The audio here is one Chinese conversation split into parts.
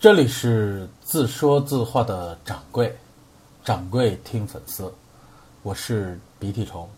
这里是自说自话的掌柜，掌柜听粉丝，我是鼻涕虫。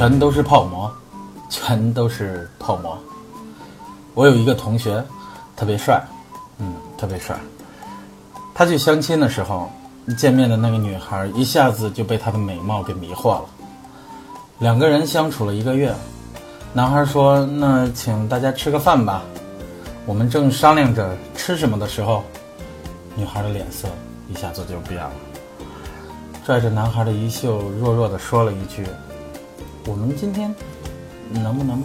全都是泡沫，全都是泡沫。我有一个同学，特别帅，嗯，特别帅。他去相亲的时候，见面的那个女孩一下子就被他的美貌给迷惑了。两个人相处了一个月，男孩说：“那请大家吃个饭吧。”我们正商量着吃什么的时候，女孩的脸色一下子就变了，拽着男孩的衣袖，弱弱的说了一句：“我们今天能不能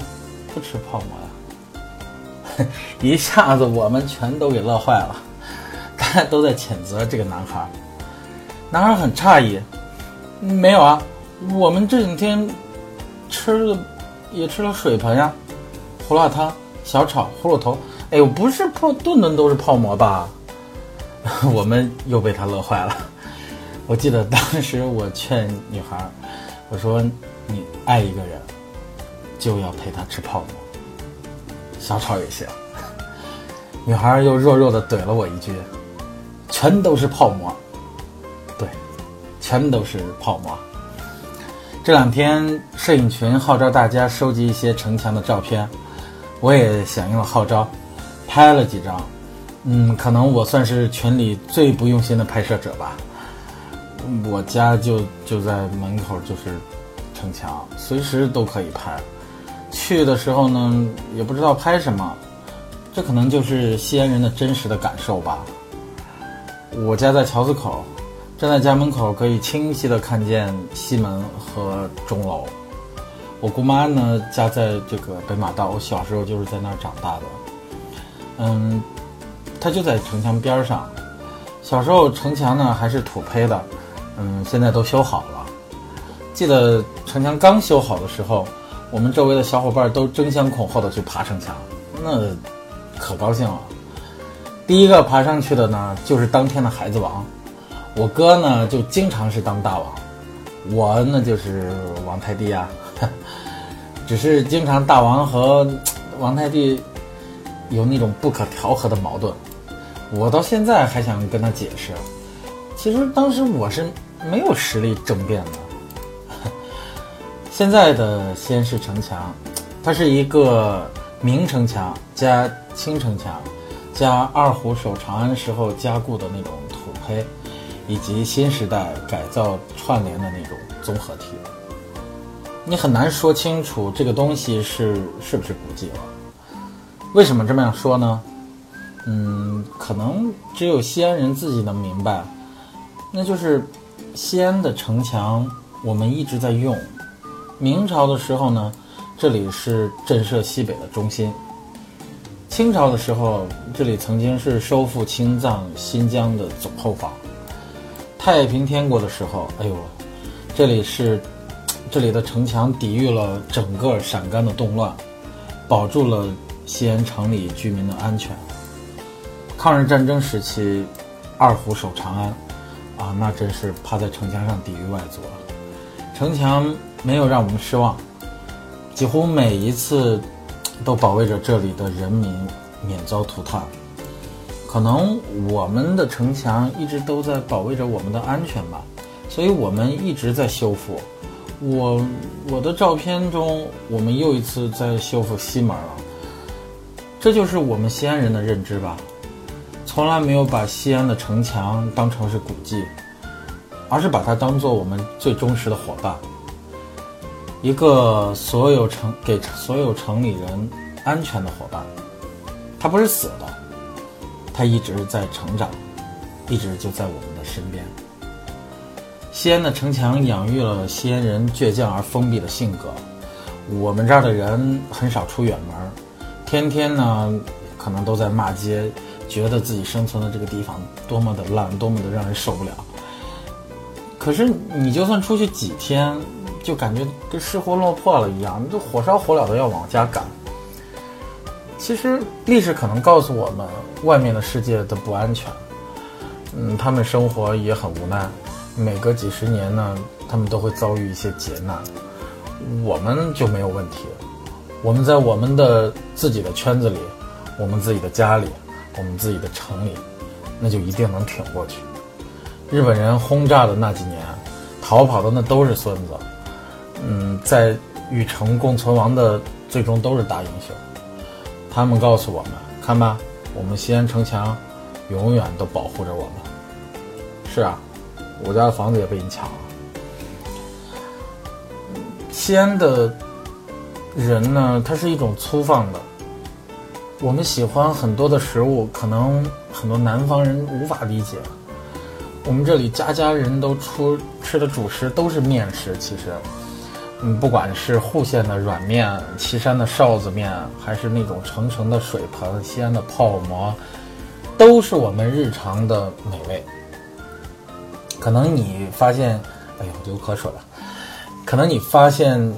不吃泡馍呀？” 一下子我们全都给乐坏了，大家都在谴责这个男孩。男孩很诧异：“没有啊，我们这几天吃了也吃了水盆呀，胡辣汤、小炒、葫芦头。哎呦，不是泡顿顿都是泡馍吧？” 我们又被他乐坏了。我记得当时我劝女孩，我说：“你爱一个人，就要陪他吃泡馍，小炒也行。”女孩又弱弱的怼了我一句：“全都是泡馍。”对，全都是泡馍。这两天摄影群号召大家收集一些城墙的照片，我也响应了号召，拍了几张。嗯，可能我算是群里最不用心的拍摄者吧。我家就就在门口，就是城墙，随时都可以拍。去的时候呢，也不知道拍什么，这可能就是西安人的真实的感受吧。我家在桥子口，站在家门口可以清晰的看见西门和钟楼。我姑妈呢家在这个北马道，我小时候就是在那儿长大的。嗯，她就在城墙边上。小时候城墙呢还是土坯的，嗯，现在都修好了。记得城墙刚修好的时候，我们周围的小伙伴都争先恐后的去爬城墙，那可高兴了。第一个爬上去的呢，就是当天的孩子王。我哥呢就经常是当大王，我那就是王太弟啊。只是经常大王和王太弟有那种不可调和的矛盾，我到现在还想跟他解释。其实当时我是没有实力争辩的。现在的西安市城墙，它是一个明城墙加清城墙，加二胡守长安时候加固的那种土坯，以及新时代改造串联的那种综合体。你很难说清楚这个东西是是不是古迹了。为什么这么样说呢？嗯，可能只有西安人自己能明白，那就是西安的城墙我们一直在用。明朝的时候呢，这里是震慑西北的中心。清朝的时候，这里曾经是收复青藏、新疆的总后方。太平天国的时候，哎呦，这里是这里的城墙抵御了整个陕甘的动乱，保住了西安城里居民的安全。抗日战争时期，二虎守长安，啊，那真是趴在城墙上抵御外族了。城墙没有让我们失望，几乎每一次都保卫着这里的人民免遭涂炭。可能我们的城墙一直都在保卫着我们的安全吧，所以我们一直在修复。我我的照片中，我们又一次在修复西门了。这就是我们西安人的认知吧，从来没有把西安的城墙当成是古迹，而是把它当做我们最忠实的伙伴，一个所有城给所有城里人安全的伙伴。他不是死的，他一直在成长，一直就在我们的身边。西安的城墙养育了西安人倔强而封闭的性格。我们这儿的人很少出远门，天天呢可能都在骂街，觉得自己生存的这个地方多么的烂，多么的让人受不了。可是你就算出去几天，就感觉跟失魂落魄了一样，就火烧火燎的要往家赶。其实历史可能告诉我们，外面的世界的不安全。嗯，他们生活也很无奈，每隔几十年呢，他们都会遭遇一些劫难。我们就没有问题，我们在我们的自己的圈子里，我们自己的家里，我们自己的城里，那就一定能挺过去。日本人轰炸的那几年，逃跑的那都是孙子。嗯，在与城共存亡的，最终都是大英雄。他们告诉我们：看吧，我们西安城墙永远都保护着我们。是啊，我家的房子也被你抢了。西安的人呢，他是一种粗放的。我们喜欢很多的食物，可能很多南方人无法理解。我们这里家家人都出吃的主食都是面食，其实，嗯，不管是户县的软面、岐山的臊子面，还是那种成城的水盆、西安的泡馍，都是我们日常的美味。可能你发现，哎呦，流口水了。可能你发现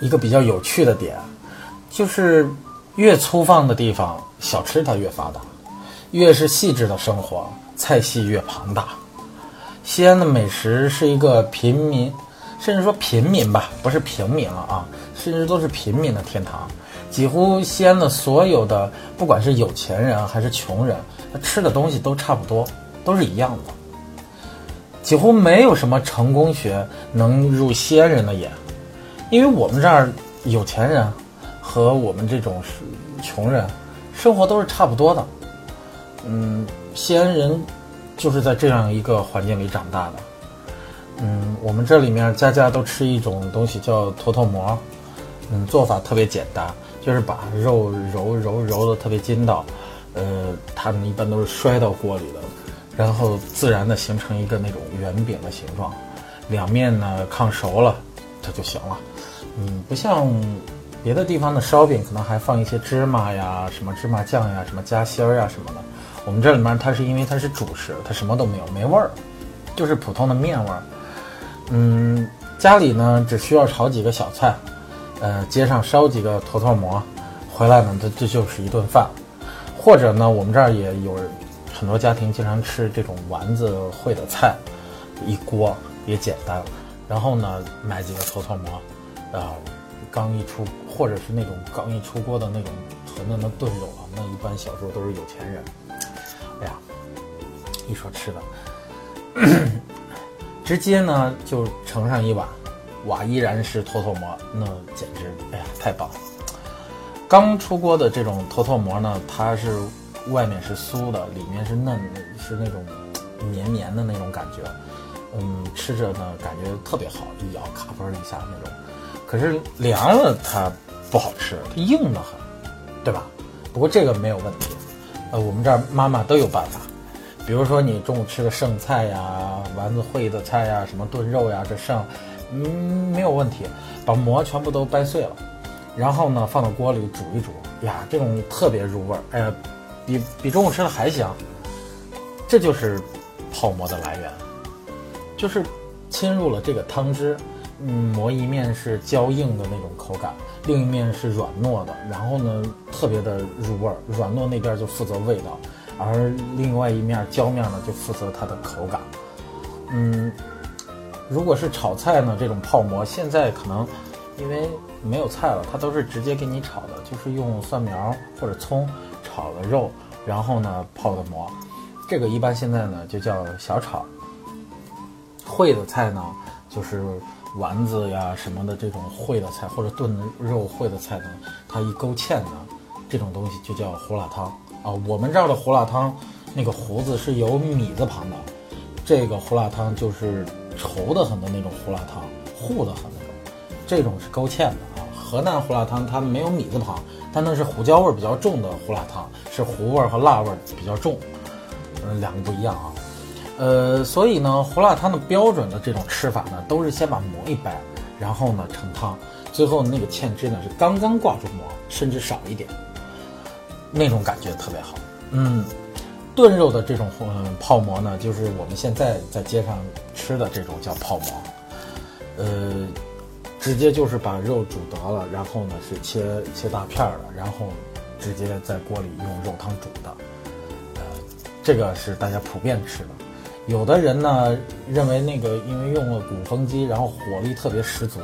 一个比较有趣的点，就是越粗放的地方，小吃它越发达；越是细致的生活，菜系越庞大。西安的美食是一个平民，甚至说平民吧，不是平民了啊，甚至都是平民的天堂。几乎西安的所有的，不管是有钱人还是穷人，他吃的东西都差不多，都是一样的。几乎没有什么成功学能入西安人的眼，因为我们这儿有钱人和我们这种穷人，生活都是差不多的。嗯，西安人就是在这样一个环境里长大的。嗯，我们这里面家家都吃一种东西叫坨坨馍，嗯，做法特别简单，就是把肉揉揉揉的特别筋道，呃，他们一般都是摔到锅里的。然后自然的形成一个那种圆饼的形状，两面呢炕熟了，它就行了。嗯，不像别的地方的烧饼，可能还放一些芝麻呀、什么芝麻酱呀、什么夹心儿呀什么的。我们这里面它是因为它是主食，它什么都没有，没味儿，就是普通的面味儿。嗯，家里呢只需要炒几个小菜，呃，街上烧几个坨坨馍，回来呢这这就是一顿饭。或者呢，我们这儿也有。很多家庭经常吃这种丸子烩的菜，一锅也简单。然后呢，买几个坨坨馍，啊，刚一出或者是那种刚一出锅的那种纯的炖肉啊，那一般小时候都是有钱人。哎呀，一说吃的，直接呢就盛上一碗，哇，依然是坨坨馍，那简直哎呀太棒！刚出锅的这种坨坨馍呢，它是。外面是酥的，里面是嫩的，是那种绵绵的那种感觉，嗯，吃着呢感觉特别好，一咬咔嘣一下那种。可是凉了它不好吃，它硬得很，对吧？不过这个没有问题，呃，我们这儿妈妈都有办法。比如说你中午吃的剩菜呀、丸子烩的菜呀、什么炖肉呀，这剩，嗯，没有问题，把馍全部都掰碎了，然后呢放到锅里煮一煮，呀，这种特别入味儿，哎呀。比比中午吃的还香，这就是泡馍的来源，就是侵入了这个汤汁，嗯，馍一面是焦硬的那种口感，另一面是软糯的，然后呢特别的入味儿，软糯那边就负责味道，而另外一面焦面呢就负责它的口感，嗯，如果是炒菜呢，这种泡馍现在可能因为没有菜了，它都是直接给你炒的，就是用蒜苗或者葱。炒了肉，然后呢泡的馍，这个一般现在呢就叫小炒。烩的菜呢就是丸子呀什么的这种烩的菜，或者炖肉烩的菜呢，它一勾芡呢，这种东西就叫胡辣汤啊。我们这儿的胡辣汤，那个胡子是有米字旁的，这个胡辣汤就是稠的很的那种胡辣汤，糊的很那种，这种是勾芡的啊。河南胡辣汤它没有米字旁。但那是胡椒味比较重的胡辣汤，是糊味和辣味比较重，嗯，两个不一样啊。呃，所以呢，胡辣汤的标准的这种吃法呢，都是先把馍一掰，然后呢盛汤，最后那个芡汁呢是刚刚挂住馍，甚至少一点，那种感觉特别好。嗯，炖肉的这种嗯泡馍呢，就是我们现在在街上吃的这种叫泡馍，呃，直接就是把肉煮得了，然后呢是切切大片儿的，然后直接在锅里用肉汤煮的，呃，这个是大家普遍吃的。有的人呢认为那个因为用了鼓风机，然后火力特别十足，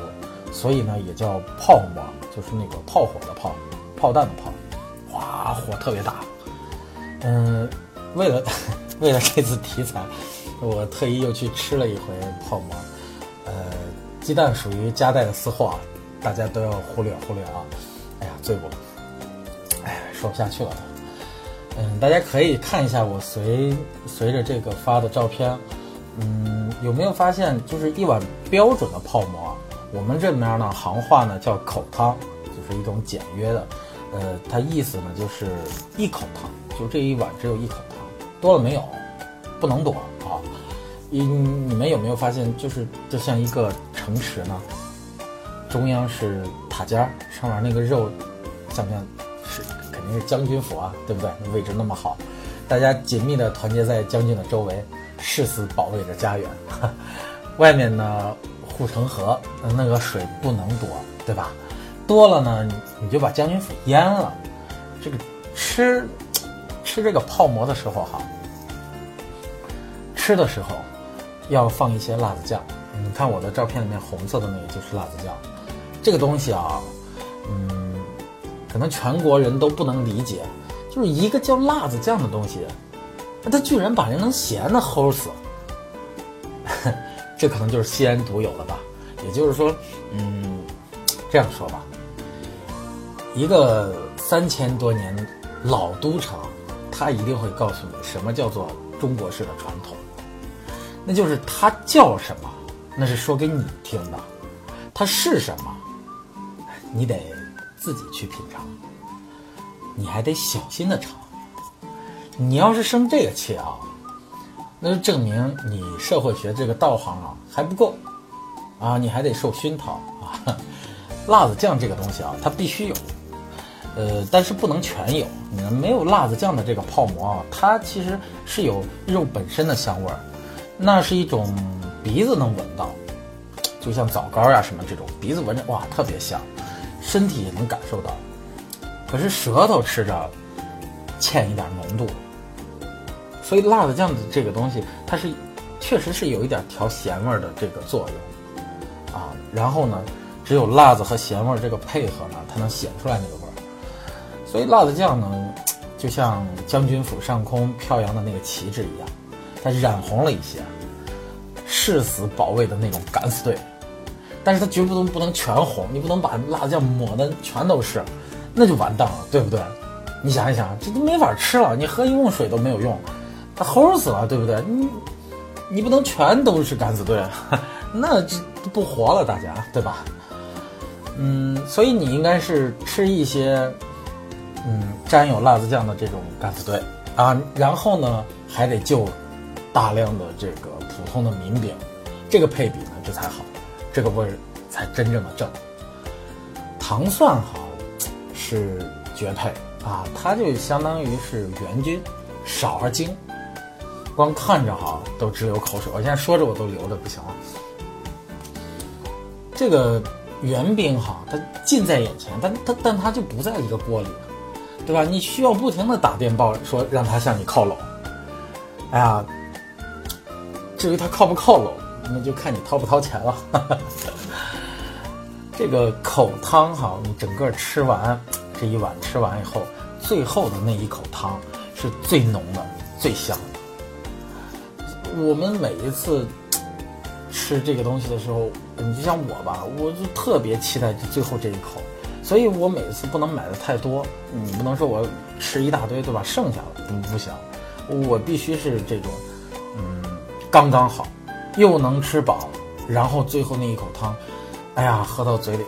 所以呢也叫泡馍，就是那个炮火的炮，炮弹的炮，哗火特别大。嗯，为了 为了这次题材，我特意又去吃了一回泡馍。呃，鸡蛋属于夹带的私货，啊，大家都要忽略忽略啊。哎呀，罪过，哎呀，说不下去了。嗯，大家可以看一下我随随着这个发的照片。嗯，有没有发现，就是一碗标准的泡馍，我们这边呢行话呢叫口汤，就是一种简约的。呃，它意思呢就是一口汤。就这一碗只有一口汤，多了没有，不能多啊！你你们有没有发现，就是就像一个城池呢？中央是塔尖，上面那个肉，像不像？是肯定是将军府啊，对不对？位置那么好，大家紧密的团结在将军的周围，誓死保卫着家园。外面呢护城河，那个水不能多，对吧？多了呢，你你就把将军府淹了。这个吃。吃这个泡馍的时候哈，吃的时候要放一些辣子酱。你看我的照片里面红色的那个就是辣子酱。这个东西啊，嗯，可能全国人都不能理解，就是一个叫辣子酱的东西，它居然把人能咸的齁死。这可能就是西安独有的吧。也就是说，嗯，这样说吧，一个三千多年老都城。他一定会告诉你什么叫做中国式的传统，那就是它叫什么，那是说给你听的，它是什么，你得自己去品尝，你还得小心的尝。你要是生这个气啊，那就证明你社会学这个道行啊还不够啊，你还得受熏陶啊。辣子酱这个东西啊，它必须有。呃，但是不能全有。没有辣子酱的这个泡馍啊，它其实是有肉本身的香味儿，那是一种鼻子能闻到，就像枣糕呀什么这种，鼻子闻着哇特别香，身体也能感受到。可是舌头吃着欠一点浓度，所以辣子酱的这个东西，它是确实是有一点调咸味儿的这个作用啊。然后呢，只有辣子和咸味儿这个配合呢，它能显出来那个味。所以辣子酱呢，就像将军府上空飘扬的那个旗帜一样，它染红了一些，誓死保卫的那种敢死队。但是它绝不能不能全红，你不能把辣子酱抹的全都是，那就完蛋了，对不对？你想一想，这都没法吃了，你喝一瓮水都没有用，它齁死了，对不对？你你不能全都是敢死队，那这不活了，大家对吧？嗯，所以你应该是吃一些。嗯，沾有辣子酱的这种敢死队啊，然后呢还得就大量的这个普通的民饼，这个配比呢这才好，这个味才真正的正。糖蒜哈是绝配啊，它就相当于是援军，少而精，光看着哈都直流口水，我现在说着我都流的不行了。这个圆饼哈，它近在眼前，但它但它就不在一个锅里。对吧？你需要不停的打电报说让他向你靠拢。哎呀，至于他靠不靠拢，那就看你掏不掏钱了。这个口汤哈，你整个吃完这一碗吃完以后，最后的那一口汤是最浓的、最香的。我们每一次吃这个东西的时候，你就像我吧，我就特别期待最后这一口。所以我每次不能买的太多，你不能说我吃一大堆，对吧？剩下了不不行，我必须是这种，嗯，刚刚好，又能吃饱，然后最后那一口汤，哎呀，喝到嘴里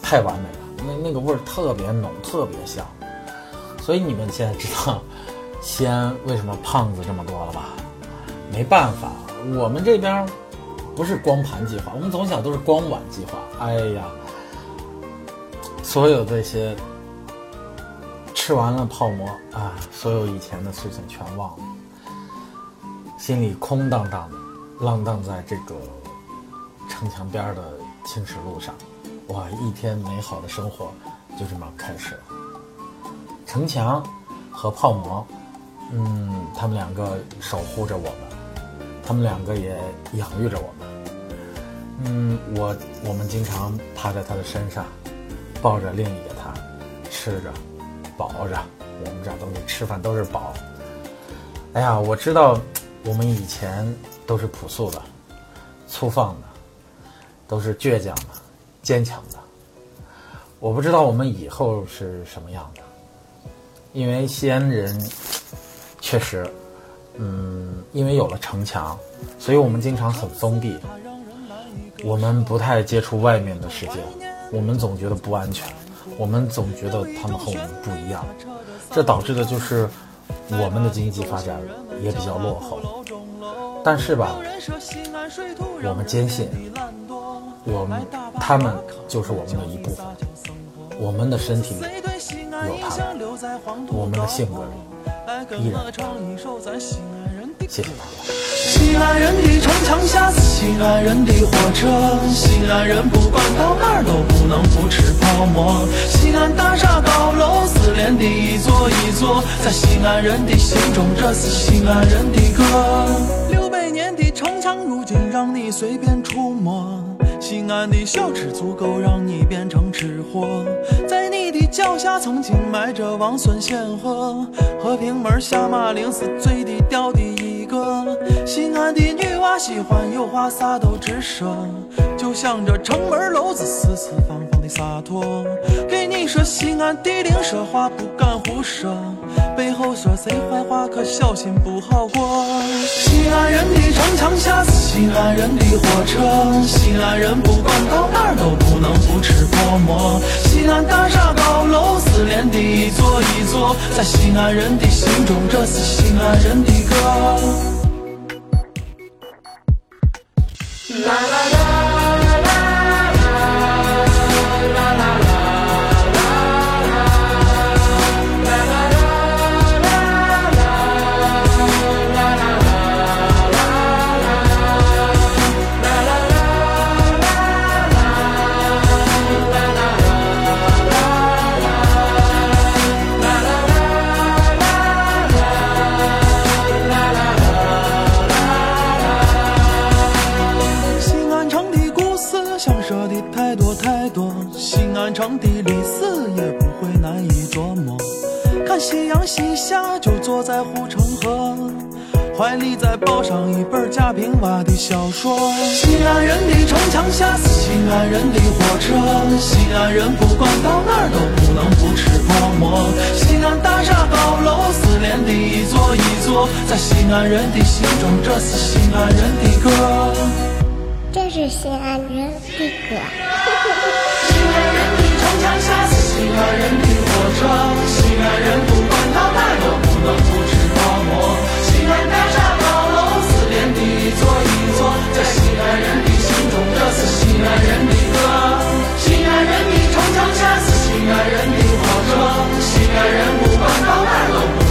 太完美了，那那个味儿特别浓，特别香。所以你们现在知道西安为什么胖子这么多了吧？没办法，我们这边不是光盘计划，我们从小都是光碗计划。哎呀。所有这些吃完了泡馍啊，所有以前的事情全忘了。心里空荡荡的，浪荡在这个城墙边的青石路上。哇，一天美好的生活就这么开始了。城墙和泡馍，嗯，他们两个守护着我们，他们两个也养育着我们。嗯，我我们经常趴在他的身上，抱着另一个他，吃着，饱着。我们这东西吃饭都是饱。哎呀，我知道我们以前都是朴素的、粗放的，都是倔强的、坚强的。我不知道我们以后是什么样的，因为西安人确实，嗯，因为有了城墙，所以我们经常很封闭。我们不太接触外面的世界，我们总觉得不安全，我们总觉得他们和我们不一样，这导致的就是我们的经济发展也比较落后。但是吧，我们坚信，我们他们就是我们的一部分，我们的身体里有他们，我们的性格里依然。谢谢大家。西安人的城墙下是西安人的火车，西安人不管到哪儿都不能不吃泡馍。西安大厦高楼四连的一座一座，在西安人的心中这是西安人的歌。六百年的城墙如今让你随便触摸，西安的小吃足够让你变成吃货。在你的脚下曾经埋着王孙显赫，和平门下马陵是最低调的个。西安的女娃喜欢有话啥都直说，就像这城门楼子四四方方的洒脱。给你说西安地灵说话不敢胡说，说谁坏话可小心不好过。西安人的城墙下是西安人的火车，西安人不管到哪儿都不能不吃泡馍。西安大厦高楼四连的一座一座，在西安人的心中这是西安人的歌。西怀里再抱上一本贾平凹的小说。西安人的城墙下是西安人的火车，西安人不管到哪儿都不能不吃泡馍。西安大厦高楼四连的一座一座，在西安人的心中，这是西安人的歌。这是西安人的歌。西安人的城墙下是西安人的火车，西安人不管到哪儿都不能不西安人民心中这，是西安人的歌；西安人民长江下，是西安人的火车；西安人不管到哪都不。